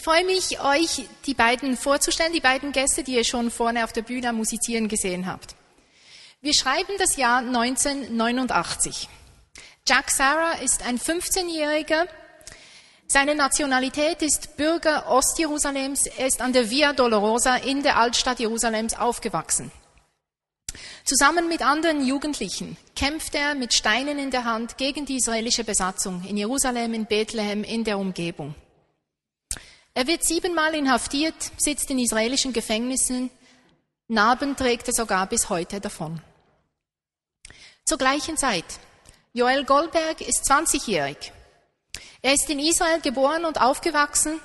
Ich freue mich, euch die beiden vorzustellen, die beiden Gäste, die ihr schon vorne auf der Bühne musizieren gesehen habt. Wir schreiben das Jahr 1989. Jack Sarah ist ein 15-Jähriger. Seine Nationalität ist Bürger Ostjerusalems. Er ist an der Via Dolorosa in der Altstadt Jerusalems aufgewachsen. Zusammen mit anderen Jugendlichen kämpft er mit Steinen in der Hand gegen die israelische Besatzung in Jerusalem, in Bethlehem, in der Umgebung. Er wird siebenmal inhaftiert, sitzt in israelischen Gefängnissen, Narben trägt er sogar bis heute davon. Zur gleichen Zeit. Joel Goldberg ist 20-jährig. Er ist in Israel geboren und aufgewachsen.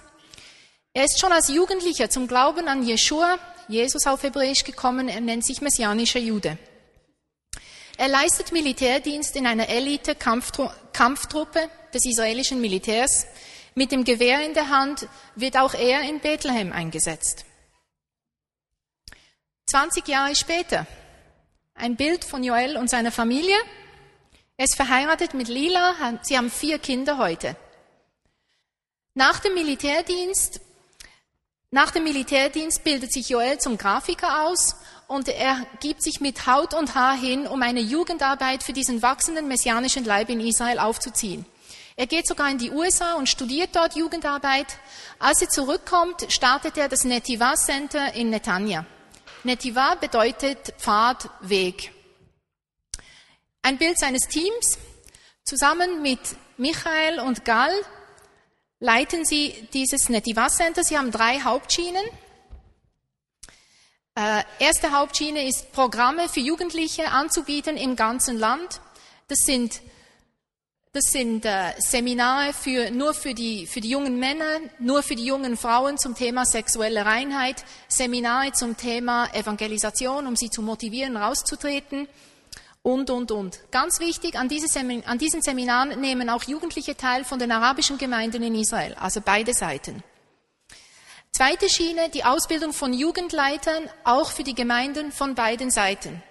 Er ist schon als Jugendlicher zum Glauben an Jeshua, Jesus auf Hebräisch gekommen. Er nennt sich messianischer Jude. Er leistet Militärdienst in einer Elite-Kampftruppe des israelischen Militärs. Mit dem Gewehr in der Hand wird auch er in Bethlehem eingesetzt. 20 Jahre später ein Bild von Joel und seiner Familie. Er ist verheiratet mit Lila. Sie haben vier Kinder heute. Nach dem Militärdienst, nach dem Militärdienst bildet sich Joel zum Grafiker aus und er gibt sich mit Haut und Haar hin, um eine Jugendarbeit für diesen wachsenden messianischen Leib in Israel aufzuziehen. Er geht sogar in die USA und studiert dort Jugendarbeit. Als er zurückkommt, startet er das Netiva Center in Netanya. Netiva bedeutet Pfad, Weg. Ein Bild seines Teams. Zusammen mit Michael und Gal leiten sie dieses Netiva Center. Sie haben drei Hauptschienen. Äh, erste Hauptschiene ist Programme für Jugendliche anzubieten im ganzen Land. Das sind das sind äh, Seminare für, nur für die, für die jungen Männer, nur für die jungen Frauen zum Thema sexuelle Reinheit, Seminare zum Thema Evangelisation, um sie zu motivieren, rauszutreten und, und, und. Ganz wichtig, an, diese Semin an diesen Seminaren nehmen auch Jugendliche teil von den arabischen Gemeinden in Israel, also beide Seiten. Zweite Schiene, die Ausbildung von Jugendleitern, auch für die Gemeinden von beiden Seiten.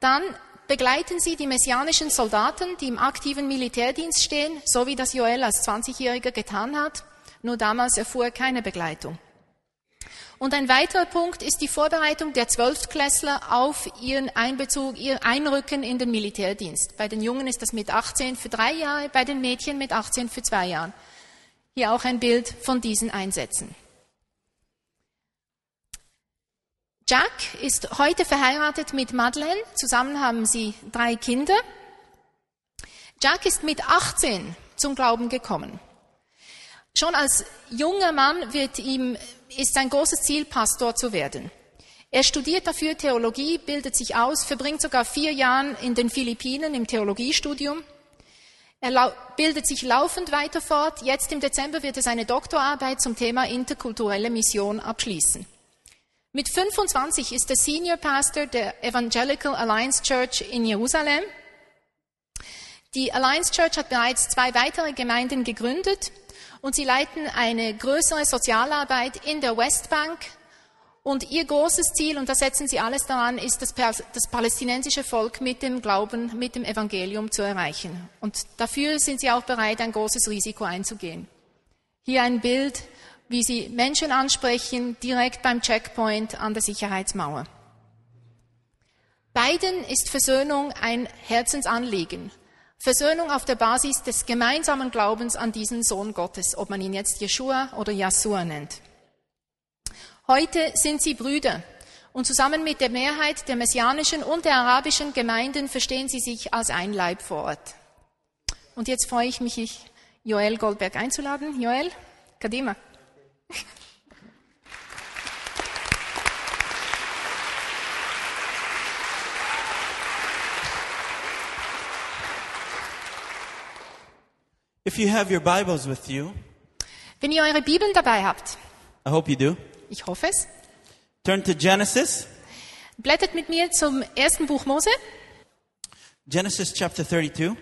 Dann begleiten sie die messianischen Soldaten, die im aktiven Militärdienst stehen, so wie das Joel als 20-Jähriger getan hat. Nur damals erfuhr er keine Begleitung. Und ein weiterer Punkt ist die Vorbereitung der Zwölftklässler auf ihren Einbezug, ihr Einrücken in den Militärdienst. Bei den Jungen ist das mit 18 für drei Jahre, bei den Mädchen mit 18 für zwei Jahre. Hier auch ein Bild von diesen Einsätzen. Jack ist heute verheiratet mit Madeleine. Zusammen haben sie drei Kinder. Jack ist mit 18 zum Glauben gekommen. Schon als junger Mann wird ihm, ist sein großes Ziel, Pastor zu werden. Er studiert dafür Theologie, bildet sich aus, verbringt sogar vier Jahre in den Philippinen im Theologiestudium. Er bildet sich laufend weiter fort. Jetzt im Dezember wird er seine Doktorarbeit zum Thema interkulturelle Mission abschließen. Mit 25 ist er Senior Pastor der Evangelical Alliance Church in Jerusalem. Die Alliance Church hat bereits zwei weitere Gemeinden gegründet und sie leiten eine größere Sozialarbeit in der Westbank. Und ihr großes Ziel, und da setzen sie alles daran, ist, das, das palästinensische Volk mit dem Glauben, mit dem Evangelium zu erreichen. Und dafür sind sie auch bereit, ein großes Risiko einzugehen. Hier ein Bild wie sie Menschen ansprechen, direkt beim Checkpoint an der Sicherheitsmauer. Beiden ist Versöhnung ein Herzensanliegen. Versöhnung auf der Basis des gemeinsamen Glaubens an diesen Sohn Gottes, ob man ihn jetzt Jeshua oder Yasua nennt. Heute sind sie Brüder und zusammen mit der Mehrheit der messianischen und der arabischen Gemeinden verstehen sie sich als ein Leib vor Ort. Und jetzt freue ich mich, Joel Goldberg einzuladen. Joel, Kadima. If you have your Bibles with you, Wenn ihr eure Bibeln dabei habt, I hope you do, ich hoffe es, turn to Genesis, blättert mit mir zum ersten Buch Mose. Genesis chapter 32.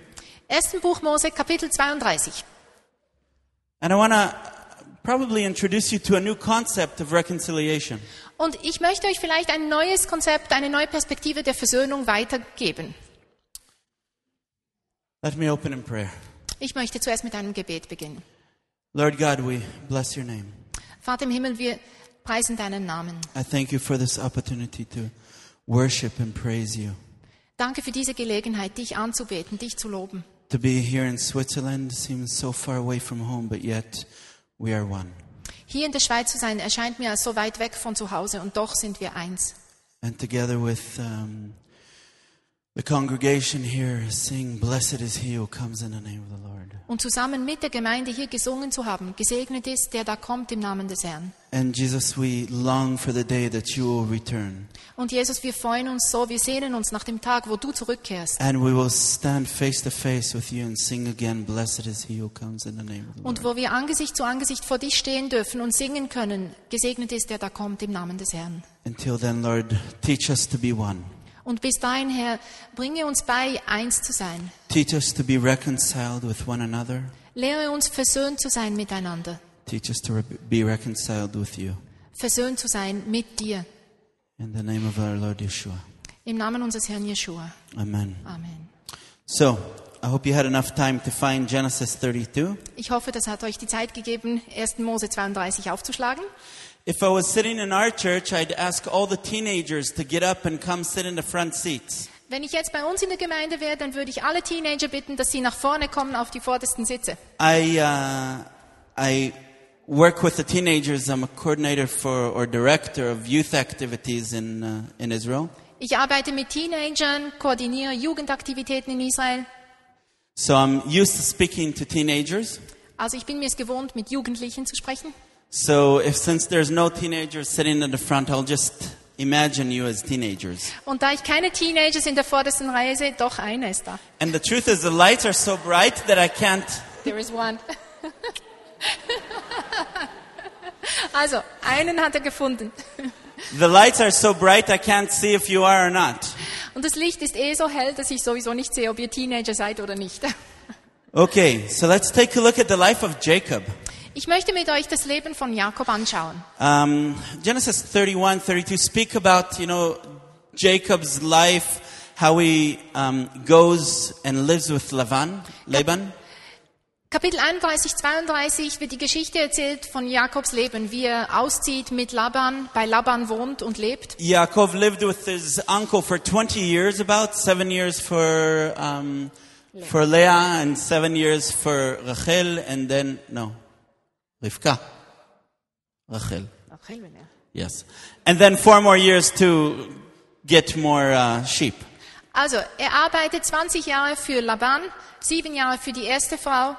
Ersten Buch Mose, Kapitel 32. And I want to probably introduce you to a new concept of reconciliation. Und ich möchte euch vielleicht ein neues Konzept, eine neue Perspektive der Versöhnung weitergeben. Let me open in prayer. Ich möchte zuerst mit einem Gebet beginnen. Lord God, we bless your name. Vater im Himmel, wir preisen deinen Namen. I thank you for this opportunity to worship and praise you. Danke für diese Gelegenheit, dich anzubeten, dich zu loben. To be here in Switzerland seems so far away from home, but yet we are one. Hier in der Schweiz zu sein, erscheint mir so weit weg von zu Hause und doch sind wir eins. And together with um, the congregation here, sing, Blessed is he who comes in the name of the Lord. Und zusammen mit der Gemeinde hier gesungen zu haben, gesegnet ist, der da kommt im Namen des Herrn. And Jesus, we long for the day that you will return. Und Jesus, wir freuen uns so, wir sehnen uns nach dem Tag, wo du zurückkehrst. And we will stand face to face with you and sing again, Blessed is he who comes in the name of the Lord. Und wo wir Angesicht zu Angesicht vor dich stehen dürfen und singen können, gesegnet ist, der da kommt im Namen des Herrn. Until then, Lord, teach us to be one. Und bis dahin, Herr, bringe uns bei, eins zu sein. Teach us to be reconciled with one another. Lehre uns, versöhnt zu sein miteinander. Teach us to be reconciled with you. Versöhnt zu sein mit dir. In the name of our Lord Yeshua. Im Namen unseres Herrn Jeshua. Amen. Amen. So, I hope you had enough time to find Genesis 32. Ich hoffe, das hat euch die Zeit gegeben, 1. Mose 32 aufzuschlagen. If I was sitting in our church, I'd ask all the teenagers to get up and come sit in the front seats. Wenn ich jetzt bei uns in der Gemeinde wäre, dann würde ich alle Teenager bitten, dass sie nach vorne kommen auf die vordersten Sitze. I, uh, I work with the teenagers. I'm a coordinator for or director of youth activities in, uh, in Israel. Ich arbeite mit Teenagern, koordiniere Jugendaktivitäten in Israel. So I'm used to speaking to teenagers. Also ich bin mir es gewohnt, mit Jugendlichen zu sprechen. So if since there's no teenagers sitting in the front, I'll just imagine you as teenagers. Und da ich keine Teenagers in der vordersten Reihe sehe, doch einer ist da. And the truth is the lights are so bright that I can't There is one. also, einen hat er gefunden. the lights are so bright I can't see if you are or not. Und das Licht ist eh so hell, dass ich sowieso nicht sehe, ob ihr Teenager seid oder nicht. Okay, so let's take a look at the life of Jacob. Ich möchte mit euch das Leben von Jakob anschauen. Um, Genesis 31, 32 speak about, you know, Jacob's life, how he um, goes and lives with Lavan, Laban. Kapitel 31, 32 wird die Geschichte erzählt von Jakobs Leben, wie er auszieht mit Laban, bei Laban wohnt und lebt. Yaakov lived with his uncle for 20 years, about seven years for, um, for Leah and seven years for Rachel, and then, no, Rivka. Rachel, yes. And then four more years to get more uh, sheep. Also, er arbeitet 20 Jahre für Laban, sieben Jahre für die erste Frau,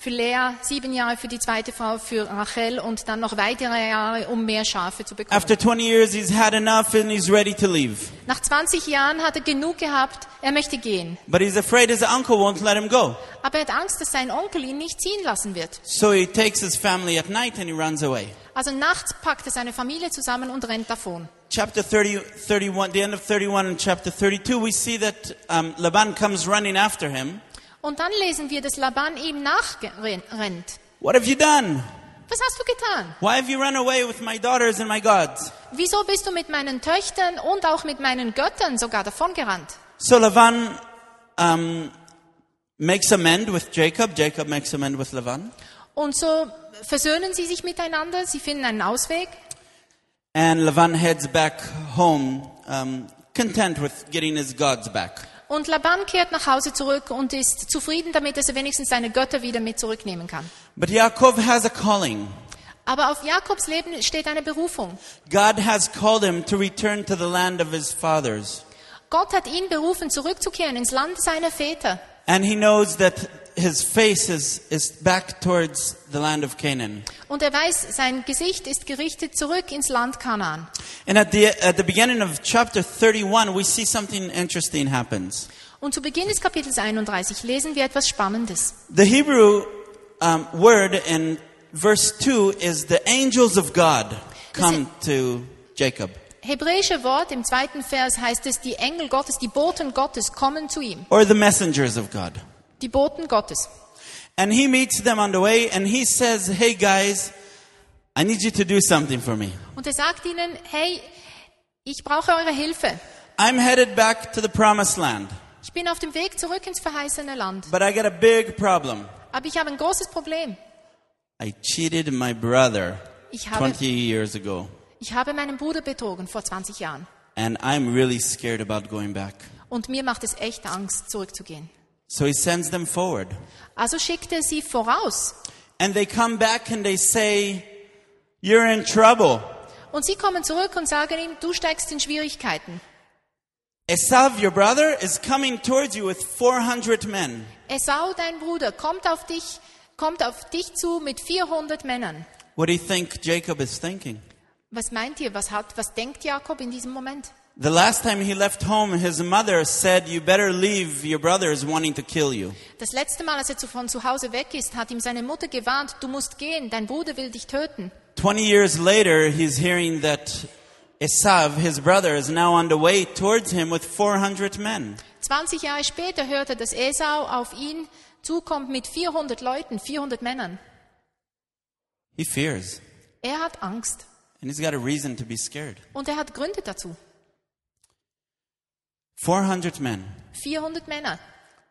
für Lea, sieben Jahre für die zweite Frau, für Rachel und dann noch weitere Jahre, um mehr Schafe zu bekommen. After 20 years, he's had enough and he's ready to leave. Nach 20 Jahren hat er genug gehabt, er möchte gehen. But he's afraid his uncle won't let him go. Aber er hat Angst, dass sein Onkel ihn nicht ziehen lassen wird. So he takes his family at night and he runs away. Also nachts packt er seine Familie zusammen und rennt davon. Chapter 30, 31, the end of 31 and chapter 32, we see that um, Laban comes running after him. Und dann lesen wir, dass Laban ihm nachrennt. What have you done? Was hast du getan? Why have you run away with my daughters and my gods? Wieso bist du mit meinen Töchtern und auch mit meinen Göttern sogar davongerannt? So Laban um, makes amend with Jacob. Jacob makes amend with Laban. Und so versöhnen sie sich miteinander, sie finden einen Ausweg. And Laban heads back home, um, content with getting his gods back. Und Laban kehrt nach Hause zurück und ist zufrieden damit, dass er wenigstens seine Götter wieder mit zurücknehmen kann. But Yaakov has a calling. Aber auf Jakobs Leben steht eine Berufung. God has called him to return to the land of his fathers. Gott hat ihn berufen, zurückzukehren ins Land seiner Väter. And he knows that his face is, is back towards the land of Canaan. Und er weiß, sein Gesicht ist gerichtet zurück ins Land Kanaan. And at the, at the beginning of chapter 31, we see something interesting happens. Und zu Beginn des Kapitels 31 lesen wir etwas Spannendes. The Hebrew um, word in verse 2 is the angels of God come to Jacob. Hebräische Wort im zweiten Vers heißt es, die Engel Gottes, die Boten Gottes kommen zu ihm. Or the messengers of God. Die Boten Gottes. And he meets them on the way and he says, Hey guys, I need you to do something for me. Und er sagt ihnen, hey, ich brauche eure Hilfe. I'm headed back to the promised land, Ich bin auf dem Weg zurück ins verheißene Land. but I got a big problem. Aber ich habe ein großes Problem. I cheated my brother Ich habe, 20 years ago, ich habe meinen Bruder betrogen vor 20 Jahren. and I'm really scared about going back. Und mir macht es echt Angst, zurückzugehen. So he sends them forward. Also schickt er sie voraus. And they come back and they say, You're in trouble. Und sie kommen zurück und sagen ihm, du steigst in Schwierigkeiten. Esav, your brother, is coming towards you with 400 men. Esau, dein Bruder, kommt auf dich, kommt auf dich zu mit 400 Männern. What do you think Jacob is thinking? Was meint ihr? Was hat, was denkt Jakob in diesem Moment? The last time he left home, his mother said, You better leave, your brother is wanting to kill you. Das letzte Mal, als er von zu Hause weg ist, hat ihm seine Mutter gewarnt, du musst gehen, dein Bruder will dich töten. 20 years later, he's hearing that Esav, his brother, is now on the way towards him with 400 men. 20 Jahre später hört er, dass Esau auf ihn zukommt mit 400 Leuten, 400 Männern. He fears, Er hat Angst and he's got a reason to be scared. und er hat Gründe dazu. 400 men. 400 Männer.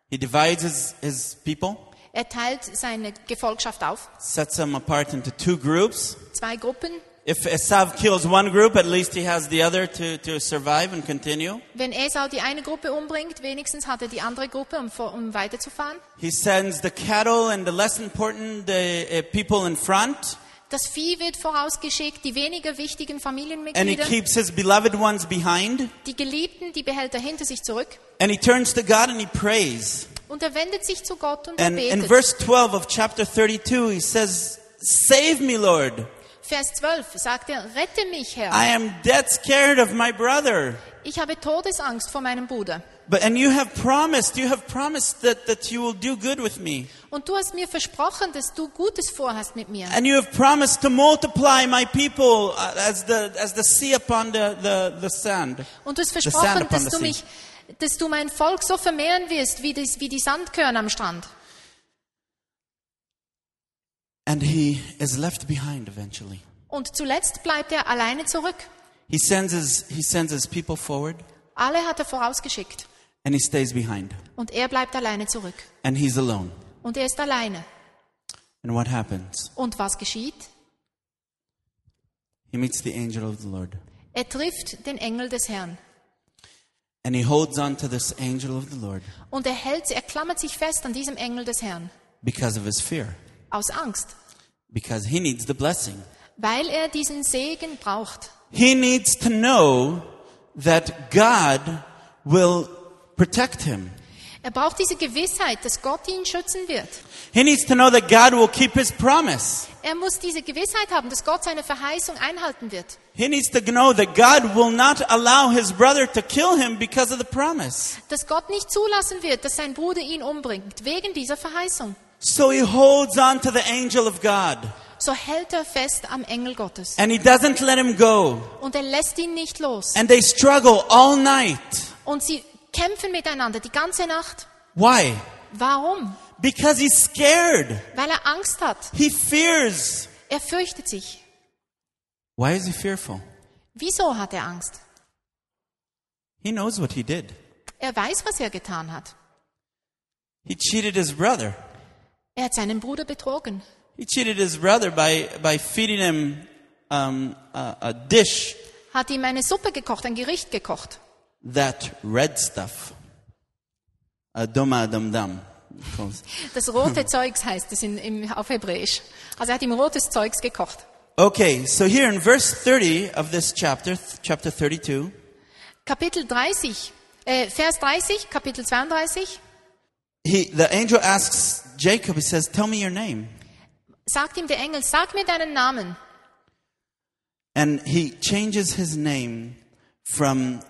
He divides his, his people, Er teilt seine Gefolgschaft auf, sets them apart into two groups. zwei Gruppen. If Esav kills one group, at least he has the other to, to survive and continue. Wenn Esau die eine Gruppe umbringt, wenigstens hat er die andere Gruppe, um, um weiterzufahren. He sends the cattle and the less important the uh, people in front, Das Vieh wird vorausgeschickt, die weniger wichtigen and he Familienmitglieder, keeps his beloved ones behind. die Geliebten, die behält er hinter sich zurück. And he turns to God and he prays. Und er wendet sich zu Gott und er And in betet. verse 12 of chapter 32, he says, Save me, Lord. Vers 12 sagt er, rette mich, Herr. I am dead scared of my brother. Ich habe Todesangst vor meinem Bruder. But, and you have promised, you have promised that, that you will do good with me. Und du hast mir versprochen, dass du Gutes vorhast mit mir. And you have promised to multiply my people uh, as the, as the sea upon the, the, the sand. Und du hast versprochen, dass du mich, dass du mein Volk so vermehren wirst, wie, das, wie die Sandkörner am Strand. And he is left behind eventually. Und zuletzt bleibt er alleine zurück. He sends his, he sends his people forward Alle hat er vorausgeschickt. and he stays behind. Und er bleibt alleine zurück. And he's alone. Und er ist alleine. And what happens? Und was geschieht? He meets the angel of the Lord. Er trifft den Engel des Herrn. And he holds on to this angel of the Lord Und er hält, er klammert sich fest an diesem Engel des Herrn. because of his fear, Aus Angst. because he needs the blessing. Weil er diesen Segen braucht. He needs to know that God will protect him. Er braucht diese Gewissheit, dass Gott ihn schützen wird. He needs to know that God will keep his promise. Er muss diese Gewissheit haben, dass Gott seine Verheißung einhalten wird. He needs to know that God will not allow his brother to kill him because of the promise. Dass Gott nicht zulassen wird, dass sein Bruder ihn umbringt, wegen dieser Verheißung. So he holds on to the angel of God So hält er fest am Engel Gottes. and he doesn't let him go. Und er lässt ihn nicht los. And they struggle all night. Und sie kämpfen miteinander die ganze Nacht. Why? Warum? Because he's scared. Weil er Angst hat. He fears. Er fürchtet sich. Why is he fearful? Wieso hat er Angst? He knows what he did. Er weiß, was er getan hat. He cheated his brother. Er hat seinen Bruder betrogen. He cheated his brother by, by feeding him um, a, a dish, Hat ihm eine Suppe gekocht, ein Gericht gekocht. That red stuff. Adoma dum dum. Das rote Zeugs heißt es in, im, auf Hebräisch. Also er hat ihm rotes Zeugs gekocht. Okay, so here in verse 30 of this chapter, chapter 32, Kapitel 30, äh, Vers 30, Kapitel 32, he, the angel asks Jacob, he says, Tell me your name. sagt ihm der Engel, sag mir deinen Namen. And he changes his name from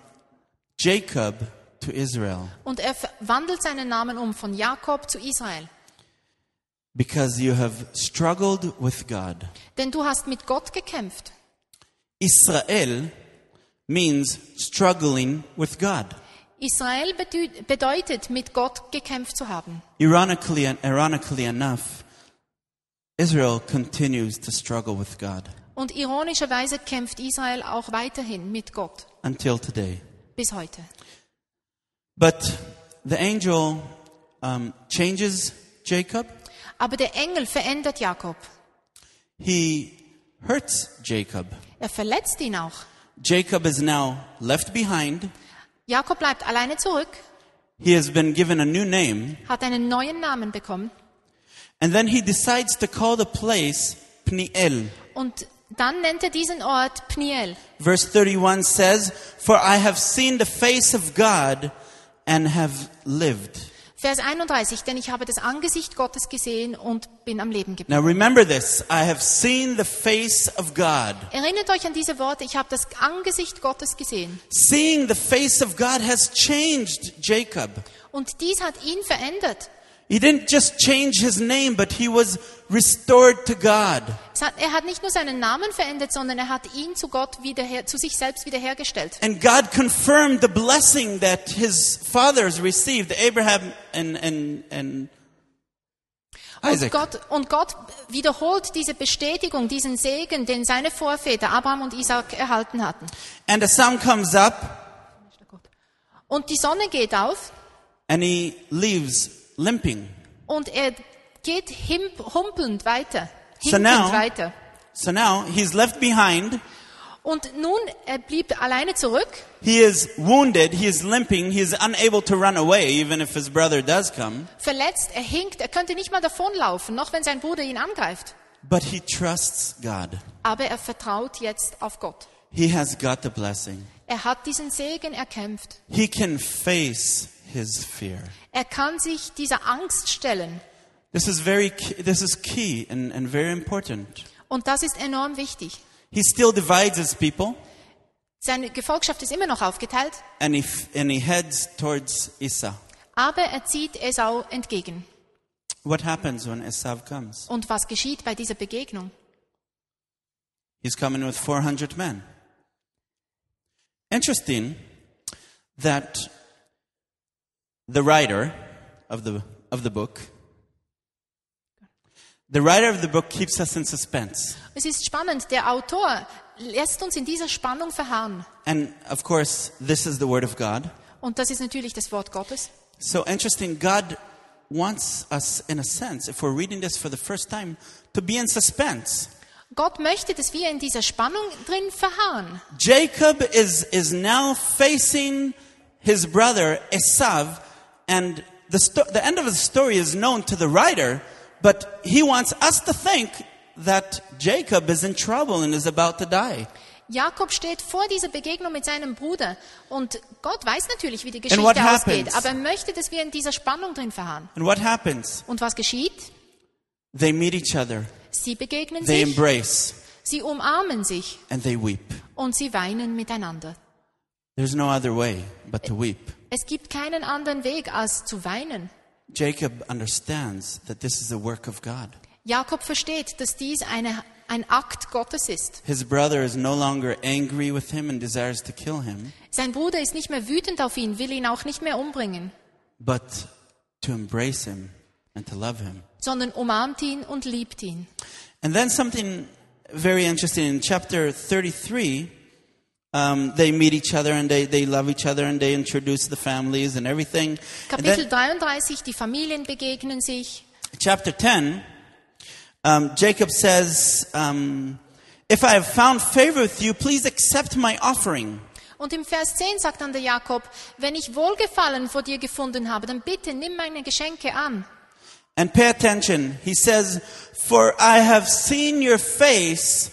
Jacob to Israel Und er wandelt seinen Namen um von Jakob zu Israel. because you have struggled with God. Denn du hast mit Gott gekämpft. Israel means struggling with God. Israel bedeu- bedeutet, mit Gott gekämpft zu haben. Ironically, ironically enough, Israel continues to struggle with God Und ironischerweise kämpft Israel auch weiterhin mit Gott until today. Bis heute. But the angel um, changes Jacob Aber der Engel verändert Jakob. he hurts Jacob. Er verletzt ihn auch. Jacob is now left behind. Jakob bleibt alleine zurück, He has been given a new name. hat einen neuen Namen bekommen And then he decides to call the place Pniel. und dann nennt er diesen Ort Pniel. Verse 31 says, For I have seen the face of God and have lived. Vers 31, denn ich habe das Angesicht Gottes gesehen und bin am Leben geblieben. Now remember this. I have seen the face of God. Erinnert euch an diese Worte, ich habe das Angesicht Gottes gesehen. Seeing the face of God has changed Jacob. Und dies hat ihn verändert. He didn't just change his name, but he was restored to God. Hat, er hat nicht nur seinen Namen verändert, sondern er hat ihn zu Gott wiederher, zu sich selbst wiederhergestellt. And God confirmed the blessing that his fathers received, Abraham and, and, and Und Isaac. Gott, und Gott wiederholt diese Bestätigung, diesen Segen, den seine Vorväter Abraham und Isaac erhalten hatten. And the sun comes up Und die Sonne geht auf and he leaves limping. und er geht humpelnd weiter, So now- weiter. So now he's left behind. Und nun, er blieb alleine zurück. He is wounded. He is limping. He is unable to run away, even if his brother does come. verletzt, er hinkt, er könnte nicht mal davonlaufen, noch wenn sein Bruder ihn angreift. But he trusts God. Aber er vertraut jetzt auf Gott. He has got the blessing. Er hat diesen Segen erkämpft. He can face his fear. Er kann sich dieser Angst stellen. This is very this is key and, and very important. Und das ist enorm wichtig. He still divides his people Seine Gefolgschaft ist immer noch aufgeteilt, and he, and he heads towards Esau. aber er zieht Esau entgegen. What happens when Esau comes? Und was geschieht bei dieser Begegnung? He's coming with 400 men. Interesting that the writer of the, of the book, the writer of the book keeps us in suspense. Es ist spannend, der Autor lässt uns in dieser Spannung verharren. And of course, this is the word of God. Und das ist natürlich das Wort Gottes. So interesting. God wants us, in a sense, if we're reading this for the first time, to be in suspense. Gott möchte, dass wir in dieser Spannung drin verharren. Jacob is, is now facing his brother Esau, and the, sto- the end of the story is known to the writer, but he wants us to think that Jacob is in trouble and is about to die. Jakob steht vor dieser Begegnung mit seinem Bruder und Gott weiß natürlich, wie die Geschichte ausgeht, happens? aber er möchte, dass wir in dieser Spannung drin verharren. And what happens? Und was geschieht? They meet each other, Sie begegnen they sich, embrace, sie umarmen sich and they weep. und sie weinen miteinander. There's no other way but to weep. Es gibt keinen anderen Weg, als zu weinen. Jacob understands that this is a work of God. Jakob versteht, dass dies eine, ein Akt Gottes ist. His brother is no longer angry with him and desires to kill him, Sein Bruder ist nicht mehr wütend auf ihn, will ihn auch nicht mehr umbringen, but to embrace him and to love him. sondern umarmt ihn und liebt ihn. And then something very interesting in chapter 33, um, they meet each other and they, they love each other and they introduce the families and everything. And Kapitel then 33, die Familien begegnen sich. chapter 10, um, Jacob says, um, If I have found favor with you, please accept my offering. Und im Vers 10 sagt dann der Jakob, wenn ich Wohlgefallen vor dir gefunden habe, dann bitte nimm meine Geschenke an. And pay attention. He says, For I have seen your face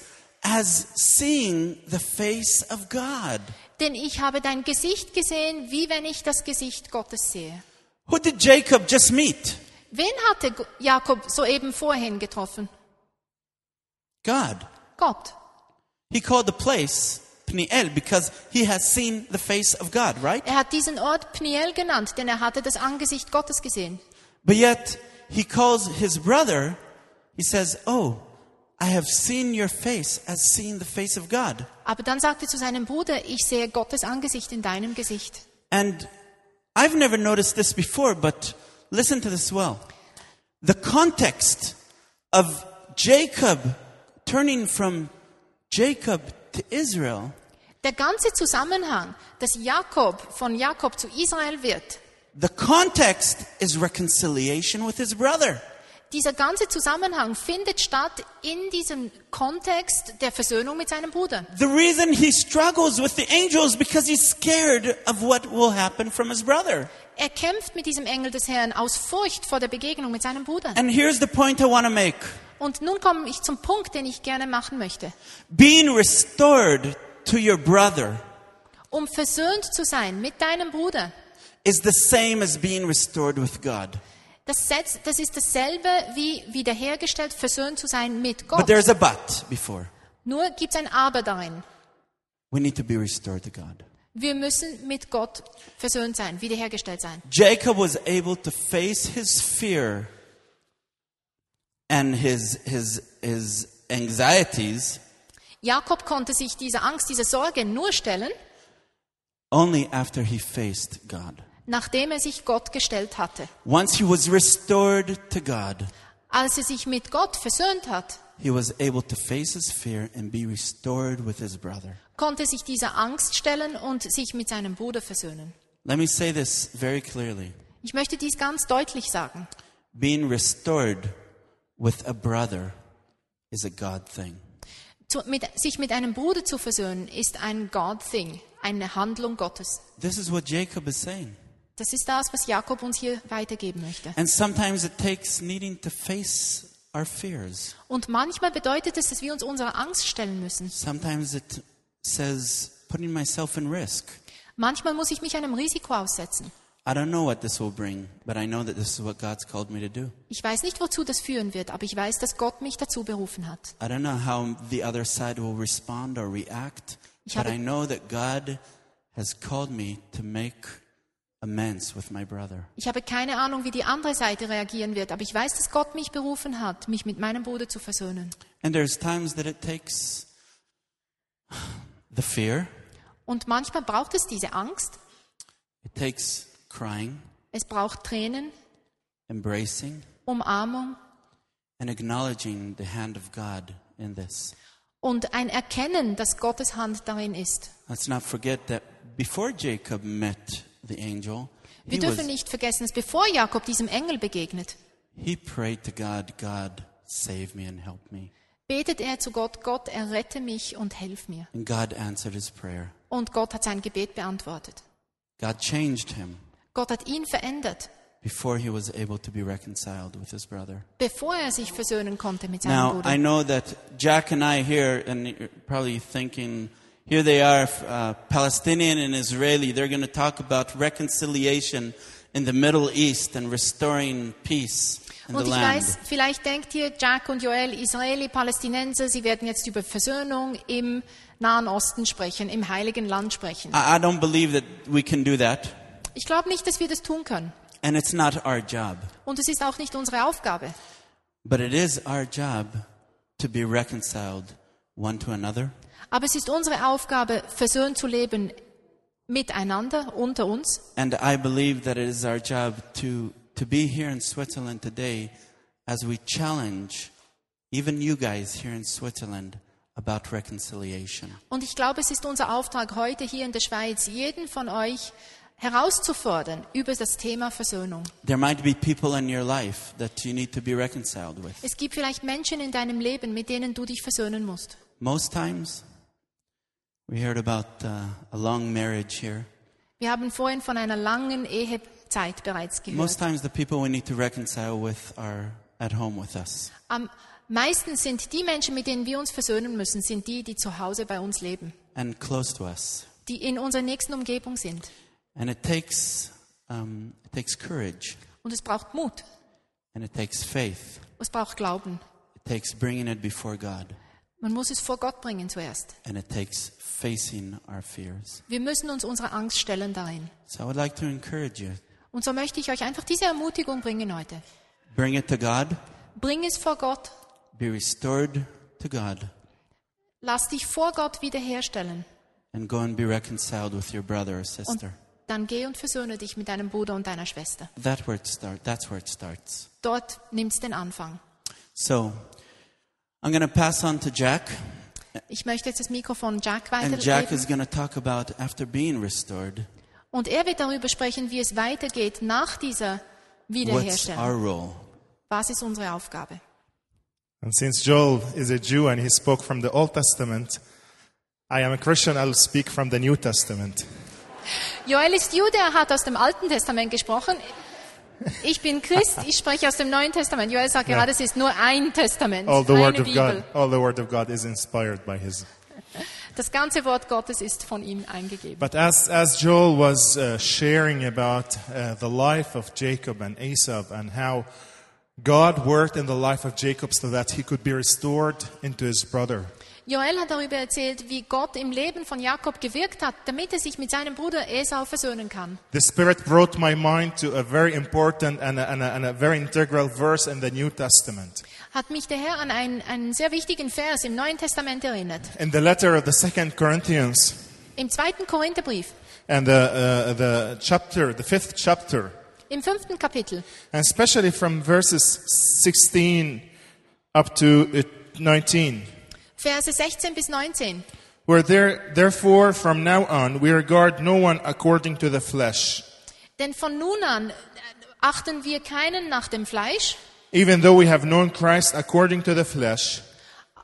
as seeing the face of God. Denn ich habe dein Gesicht gesehen, wie wenn ich das Gesicht Gottes sehe. Who did Jacob just meet? Wen hatte Jakob soeben vorhin getroffen? God. Gott. He called the place Pniel because he has seen the face of God, right? Er hat diesen Ort Pniel genannt, denn er hatte das Angesicht Gottes gesehen. But yet he calls his brother, he says, Oh, I have seen your face as seeing the face of God. Aber dann sagte er zu seinem Bruder, ich sehe Gottes Angesicht in deinem Gesicht. And I've never noticed this before, but listen to this well. The context of Jacob turning from Jacob to Israel Der ganze Zusammenhang, dass Jakob von Jakob zu Israel wird, The context is reconciliation with his brother. Dieser ganze Zusammenhang findet statt in diesem Kontext der Versöhnung mit seinem Bruder. The reason he struggles with the angel is because he's scared of what will happen from his brother. Er kämpft mit diesem Engel des Herrn aus Furcht vor der Begegnung mit seinem Bruder. And here's the point I want to make. Und nun komme ich zum Punkt, den ich gerne machen möchte. Being restored to your brother Um versöhnt zu sein mit deinem Bruder, is the same as being restored with God. Das, das ist dasselbe wie wiederhergestellt, versöhnt zu sein mit But Gott. there's a but before. Nur gibt es ein Aber darin. We need to be restored to God. Wir müssen mit Gott versöhnt sein, wiederhergestellt sein. Jacob was able to face his fear and his, his, his anxieties Jakob konnte sich dieser Angst, dieser Sorge nur stellen, only after he faced God. Nachdem er sich Gott gestellt hatte. Once he was restored to God, Als er sich mit Gott versöhnt hat, he was able to face his fear and be restored with his brother. konnte er sich dieser Angst stellen und sich mit seinem Bruder versöhnen. Let me say this very clearly. Ich möchte dies ganz deutlich sagen. Being restored with a brother is a God thing. Zu, mit, sich mit einem Bruder zu versöhnen ist ein God-Thing, eine Handlung Gottes. This is what Jacob is saying. Das ist das, was Jakob uns hier weitergeben möchte. And sometimes it takes needing to face our fears. Und manchmal bedeutet es, dass wir uns unserer Angst stellen müssen. Sometimes it says putting myself in risk. Manchmal muss ich mich einem Risiko aussetzen. I don't know what this will bring, but I know that this is what God's called me to do. Ich weiß nicht, wozu das führen wird, aber ich weiß, dass Gott mich dazu berufen hat. I don't know how the other side will respond or react, Ich but I know that God has called me to make Ich habe keine Ahnung, wie die andere Seite reagieren wird, aber ich weiß, dass Gott mich berufen hat, mich mit meinem Bruder zu versöhnen. Und manchmal braucht es diese Angst, it takes crying, es braucht Tränen, embracing, Umarmung and acknowledging the hand of God in this. und ein Erkennen, dass Gottes Hand darin ist. Let's not forget that before Jacob met the angel, Wir dürfen was, nicht vergessen, dass bevor Jakob diesem Engel begegnet, he prayed to God, God, save me and help me. betet er zu Gott, Gott, errette mich und helf mir. And God answered his prayer. Und Gott hat sein Gebet beantwortet. God changed him Gott hat ihn verändert, before he was able to be reconciled with his brother. bevor er sich versöhnen konnte mit seinem Now, Bruder. I know that Jack and I here, and you're probably thinking, here they are, uh, Palestinian and Israeli, they're going to talk about reconciliation in the Middle East and restoring peace in Und the ich land. weiß, vielleicht denkt ihr, Jack und Joel, Israeli, Palästinenser, sie werden jetzt über Versöhnung im Nahen Osten sprechen, im Heiligen Land sprechen. I, I don't believe that we can do that, Ich glaube nicht, dass wir das tun können. and it's not our job. Und es ist auch nicht unsere Aufgabe. But it is our job to be reconciled one to another Aber es ist unsere Aufgabe, versöhnt zu leben miteinander, unter uns. And I believe that it is our job to, to be here in Switzerland today as we challenge even you guys here in Switzerland about reconciliation. Und ich glaube, es ist unser Auftrag heute hier in der Schweiz, jeden von euch herauszufordern über das Thema Versöhnung. Es gibt vielleicht Menschen in deinem Leben, mit denen du dich versöhnen musst. Most times, we heard about uh, a long marriage here. Wir haben vorhin von einer langen Ehezeit bereits Most gehört. times, the people we need to reconcile with are at home with us. Am meisten sind die Menschen, mit denen wir uns versöhnen müssen, sind die, die zu Hause bei uns leben, and close to us. die in unserer nächsten Umgebung sind. And it takes, um, it takes courage Und es braucht Mut, and it takes faith. es braucht Glauben. It takes bringing it before God. Man muss es vor Gott bringen zuerst. and it takes facing our fears. Wir müssen uns unserer Angst stellen darin. So I would like to encourage you. Und so möchte ich euch einfach diese Ermutigung bringen heute. Bring it to God, Bring es vor Gott, be restored to God, lass dich vor Gott wiederherstellen. and go and be reconciled with your brother or Und sister. dann geh und versöhne dich mit deinem Bruder und deiner Schwester. That where it start, that's where it starts. Dort nimmt's den Anfang. So I'm going to pass on to Jack, Ich möchte jetzt das Mikrofon Jack and Jack weitergeben. is going to talk about after being restored, Und er wird darüber sprechen, wie es weitergeht nach dieser what's Wiederherstellung. our role Was ist unsere Aufgabe? And since Joel is a Jew and he spoke from the Old Testament, I am a Christian, I'll speak from the New Testament. Joel ist Jude, er hat aus dem Alten Testament gesprochen. Ich bin Christ, ich spreche aus dem Neuen Testament. Joel sagt gerade, es ist nur ein Testament, All the eine word of Bibel. God, all the word of God is inspired by his. Das ganze Wort Gottes ist von ihm eingegeben. But as, as Joel was uh, sharing about uh, the life of Jacob and Esau and how God worked in the life of Jacob so that he could be restored into his brother. Joel hat darüber erzählt, wie Gott im Leben von Jakob gewirkt hat, damit er sich mit seinem Bruder Esau versöhnen kann. The Spirit brought my mind to a very important and a, and a, and a very integral verse in the New Testament. Hat mich der Herr an einen, einen sehr wichtigen Vers im Neuen Testament erinnert. In the letter of the Second Corinthians Im zweiten Korintherbrief, and the, uh, the chapter, the fifth chapter, im fünften Kapitel, and especially from verses 16 up to uh, 19. Verse 16 bis 19. Where there, therefore, from now on, we regard no one according to the flesh. Denn von nun an äh, achten wir keinen nach dem Fleisch, Even though we have known Christ according to the flesh,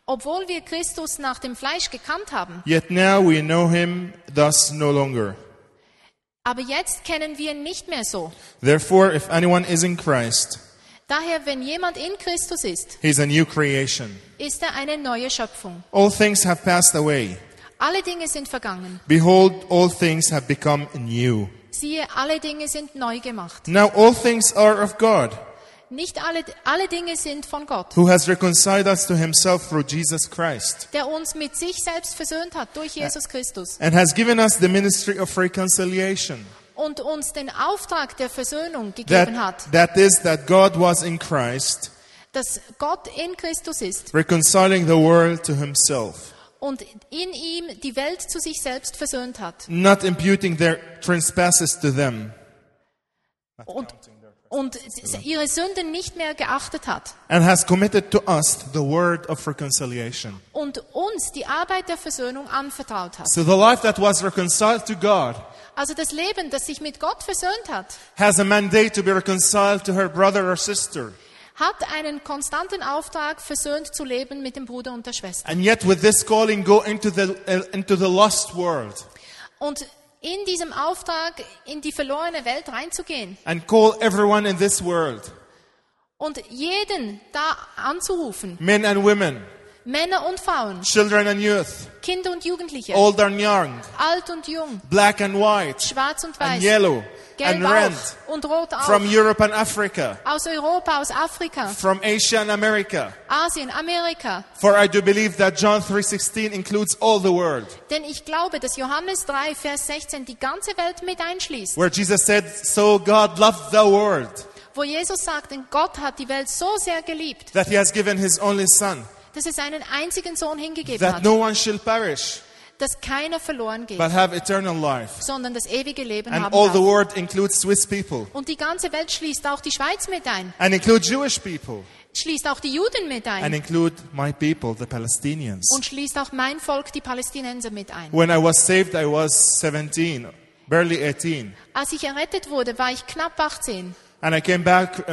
obwohl wir Christus nach dem Fleisch gekannt haben. yet now we know him thus no longer. Aber jetzt kennen wir ihn nicht mehr so. Therefore, if anyone is in Christ, Daher, wenn jemand in Christus ist, he's a new creation. ist er eine neue Schöpfung. All things have passed away. Alle Dinge sind vergangen. Behold, all things have become new. Siehe, alle Dinge sind neu gemacht. Now all things are of God, Nicht alle, alle Dinge sind von Gott, who has reconciled us to himself through Jesus Christ, der uns mit sich selbst versöhnt hat durch Jesus Christus and has given us the ministry of reconciliation. Und uns den Auftrag der Versöhnung gegeben hat, That, that is, that God was in Christ, dass Gott in Christus ist reconciling the world to himself, und in ihm die Welt zu sich selbst versöhnt hat. Not imputing their trespasses to them, und, und ihre Sünden nicht mehr geachtet hat and has committed to us the word of reconciliation. und uns die Arbeit der Versöhnung anvertraut hat. So the life that was reconciled to God Also das Leben, das sich mit Gott versöhnt hat, has a mandate to be reconciled to her brother or sister. hat einen konstanten Auftrag, versöhnt zu leben mit dem Bruder und der Schwester. And yet with this calling, go into the, uh, into the lost world Und in diesem Auftrag in die verlorene Welt reinzugehen and call everyone in this world, und jeden da anzurufen, men and women, Männer und Frauen, children and youth, Kinder und Jugendliche, old and young, alt und jung, black and white, schwarz und and weiß, yellow, gelb and red, auch und rot from Europe and Africa, aus Europa, aus Afrika, from Asia and America. Asien, Amerika. For I do believe that John 3:16 includes all the world, Denn ich glaube, dass Johannes 3, Vers 16 die ganze Welt mit einschließt, where Jesus said, "So God loved the world wo Jesus sagt, denn Gott hat die Welt so sehr geliebt, that he has given his only son, dass es seinen einzigen Sohn hingegeben that hat, no one shall perish, dass keiner verloren geht, but have eternal life." sondern das ewige Leben And haben all the world includes Swiss people Und die ganze Welt schließt auch die Schweiz mit ein, and include Jewish people schließt auch die Juden mit and ein include my people, the Palestinians. und schließt auch mein Volk, die Palästinenser, mit ein. When I was saved, I was 17, barely 18. Als ich errettet wurde, war ich knapp 18 And I came back,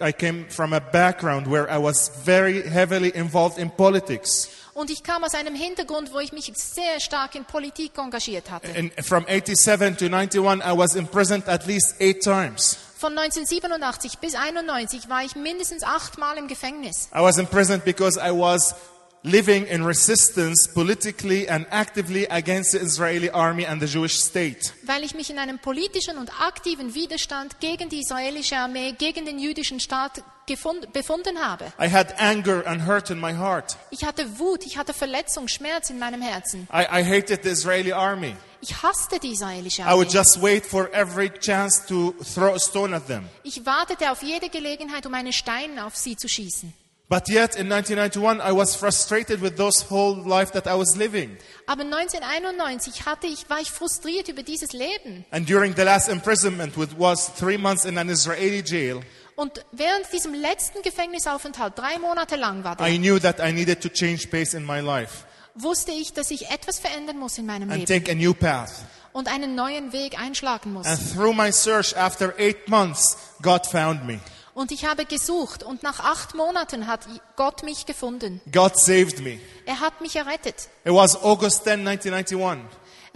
I came from a background where I was very heavily involved in politics. Und ich kam aus einem Hintergrund, wo ich mich sehr stark in Politik engagiert hatte. And from 87 to 91, I was imprisoned at least eight times. Von 1987 bis 91 war ich mindestens achtmal im Gefängnis. I was imprisoned because I was living in resistance politically and actively against the Israeli army and the Jewish state. weil ich mich in einem politischen und aktiven Widerstand gegen die israelische Armee, gegen den jüdischen Staat gefund, befunden habe. I had anger and hurt in my heart. Ich hatte Wut, ich hatte Verletzung, Schmerz in meinem Herzen. I, I hated the Israeli army. Ich hasste die israelische Armee. I would just wait for every chance to throw a stone at them. Ich wartete auf jede Gelegenheit, um einen Stein auf sie zu schießen. But yet in 1991, I was frustrated with those whole life that I was living. Aber 1991 hatte ich, war ich frustriert über dieses Leben. And during the last imprisonment, which was three months in an Israeli jail, Und während diesem letzten Gefängnisaufenthalt, drei Monate lang war der, I knew that I needed to change pace in my life wusste ich, dass ich etwas verändern muss in meinem and Leben take a new path. und einen neuen Weg einschlagen muss. And through my search after eight months, God found me. Und ich habe gesucht und nach acht Monaten hat Gott mich gefunden. God saved me. Er hat mich errettet. It was August 10, 1991,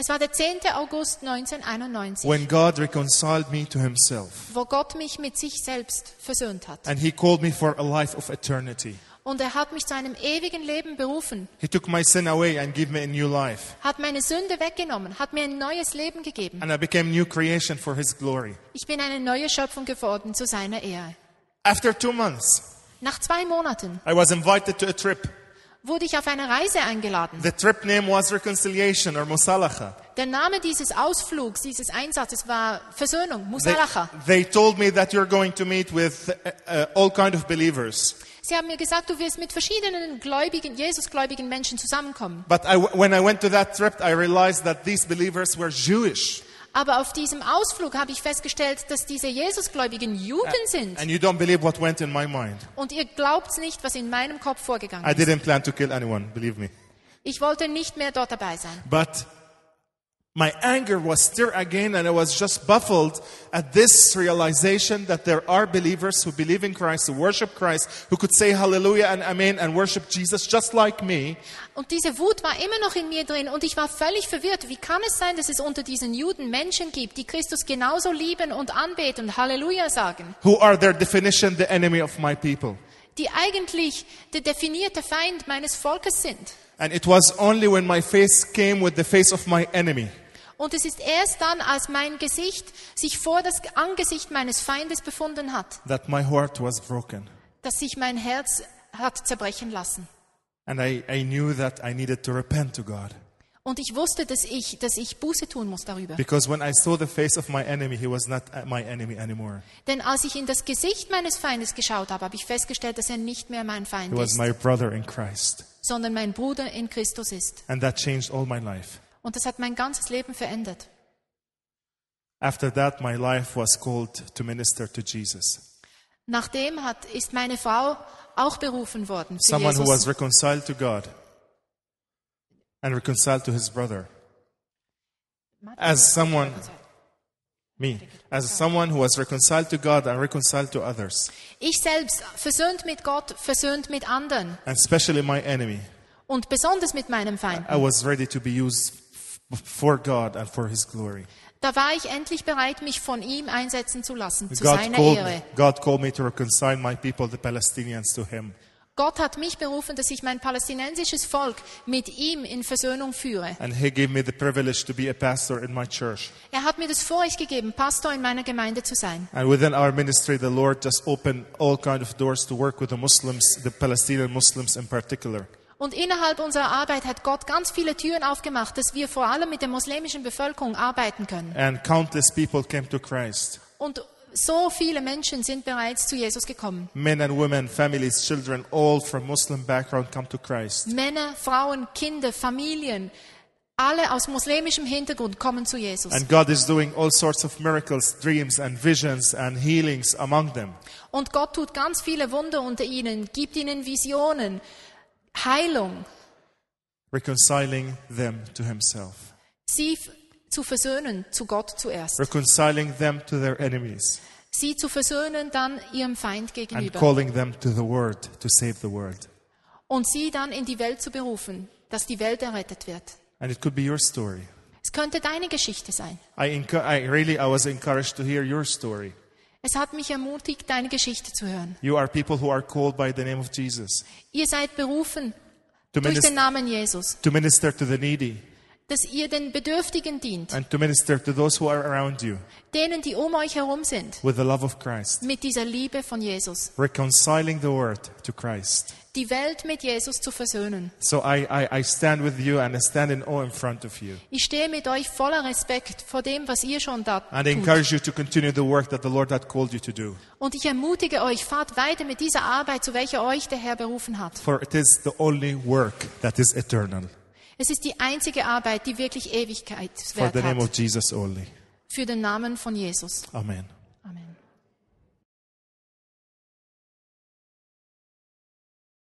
Es war der 10. August 1991, when God reconciled me to Himself. wo Gott mich mit sich selbst versöhnt hat. And He called me for a life of eternity. Und er hat mich zu einem ewigen Leben berufen, He took my sin away and gave me a new life. hat meine Sünde weggenommen, hat mir ein neues Leben gegeben. And I became new creation for His glory. Ich bin eine neue Schöpfung geworden zu seiner Ehre. After two months, Nach zwei Monaten I was invited to a trip. Wurde ich auf eine Reise eingeladen. The trip name was Reconciliation or Musalacha. Der Name dieses Ausflugs, dieses Einsatzes war Versöhnung, They, Musalacha. they told me that you're going to meet with uh, uh, all kind of believers. Sie haben mir gesagt, du wirst mit verschiedenen gläubigen, Jesusgläubigen Menschen zusammenkommen. But I, when I went to that trip, I realized that these believers were Jewish. Aber auf diesem Ausflug habe ich festgestellt, dass diese Jesusgläubigen Juden sind. And you don't believe what went in my mind. Und ihr glaubt nicht, was in meinem Kopf vorgegangen I ist. didn't plan to kill anyone, believe me. Ich wollte nicht mehr dort dabei sein. But my anger was stirred again, and I was just baffled at this realization that there are believers who believe in Christ, who worship Christ, who could say hallelujah and amen and worship Jesus just like me. Und diese Wut war immer noch in mir drin und ich war völlig verwirrt. Wie kann es sein, dass es unter diesen Juden Menschen gibt, die Christus genauso lieben und anbeten und Halleluja sagen, Who are their definition the enemy of my people? die eigentlich der definierte Feind meines Volkes sind? And it was only when my face came with the face of my enemy Und es ist erst dann, als mein Gesicht sich vor das Angesicht meines Feindes befunden hat, that my heart was broken. dass sich mein Herz hat zerbrechen lassen. And I, I knew that I needed to repent to God. Und ich wusste, dass ich, dass ich Buße tun muss darüber. Enemy. Denn als ich in das Gesicht meines Feindes geschaut habe, habe ich festgestellt, dass er nicht mehr mein Feind He was ist, my brother in Christ. sondern mein Bruder in Christus ist. And that changed all my life. Und das hat mein ganzes Leben verändert. After that, my life was called to minister to Jesus. Nachdem hat, ist meine Frau auch berufen worden für Someone who was Jesus. reconciled to God and reconciled to his brother. As someone, me, as someone who was reconciled to God and reconciled to others, Ich selbst versöhnt mit Gott, versöhnt mit anderen and especially my enemy, und besonders mit meinem Feind. I was ready to be used for God and for his glory. Da war ich endlich bereit, mich von ihm einsetzen zu lassen, zu God seiner called, Ehre. me, God called me to reconcile my people, the Palestinians, to him. Gott hat mich berufen, dass ich mein palästinensisches Volk mit ihm in Versöhnung führe. And he gave me the privilege to be a pastor in my church. Er hat mir das Vorrecht gegeben, Pastor in meiner Gemeinde zu sein. And within our ministry, the Lord just opened all kind of doors to work with the Muslims, the Palestinian Muslims in particular. Und innerhalb unserer Arbeit hat Gott ganz viele Türen aufgemacht, dass wir vor allem mit der muslimischen Bevölkerung arbeiten können. And countless people came to Christ. Und so viele Menschen sind bereits zu Jesus gekommen. Men and women, families, children, all from Muslim background come to Christ. Männer, Frauen, Kinder, Familien, alle aus muslimischem Hintergrund kommen zu Jesus. And God is doing all sorts of miracles, dreams, and visions and healings among them. Und Gott tut ganz viele Wunder unter ihnen, gibt ihnen Visionen, Heilung, reconciling them to himself, sie zu versöhnen zu Gott zuerst. reconciling them to their enemies, Sie zu versöhnen dann ihrem Feind and gegenüber. calling them to the word to save the world. Und sie dann in die Welt zu berufen, dass die Welt errettet wird. And it could be your story. Es könnte deine Geschichte sein. I, I really, I was encouraged to hear your story. Es hat mich ermutigt, deine Geschichte zu hören. You are people who are called by the name of Jesus. Ihr seid berufen to, durch den Namen Jesus, to minister to the needy dass ihr den Bedürftigen dient, and to minister to those who are around you denen, die um euch herum sind, with the love of Christ, mit dieser Liebe von Jesus. reconciling the word to Christ. Die Welt mit Jesus zu versöhnen. So I, I, I stand with you and I stand in awe in front of you. Ich stehe mit euch voller Respekt vor dem, was ihr schon da And I tut. encourage you to continue the work that the Lord had called you to do. Und ich ermutige euch, fahrt weiter mit dieser Arbeit, zu welcher euch der Herr berufen hat. For it is the only work that is eternal. Es ist die einzige Arbeit, die wirklich For Ewigkeitswert the name of. Jesus only. Für den Namen von Jesus. Amen.